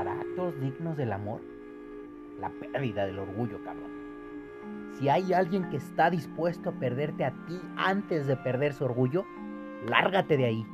para actos dignos del amor, la pérdida del orgullo, cabrón. Si hay alguien que está dispuesto a perderte a ti antes de perder su orgullo, lárgate de ahí.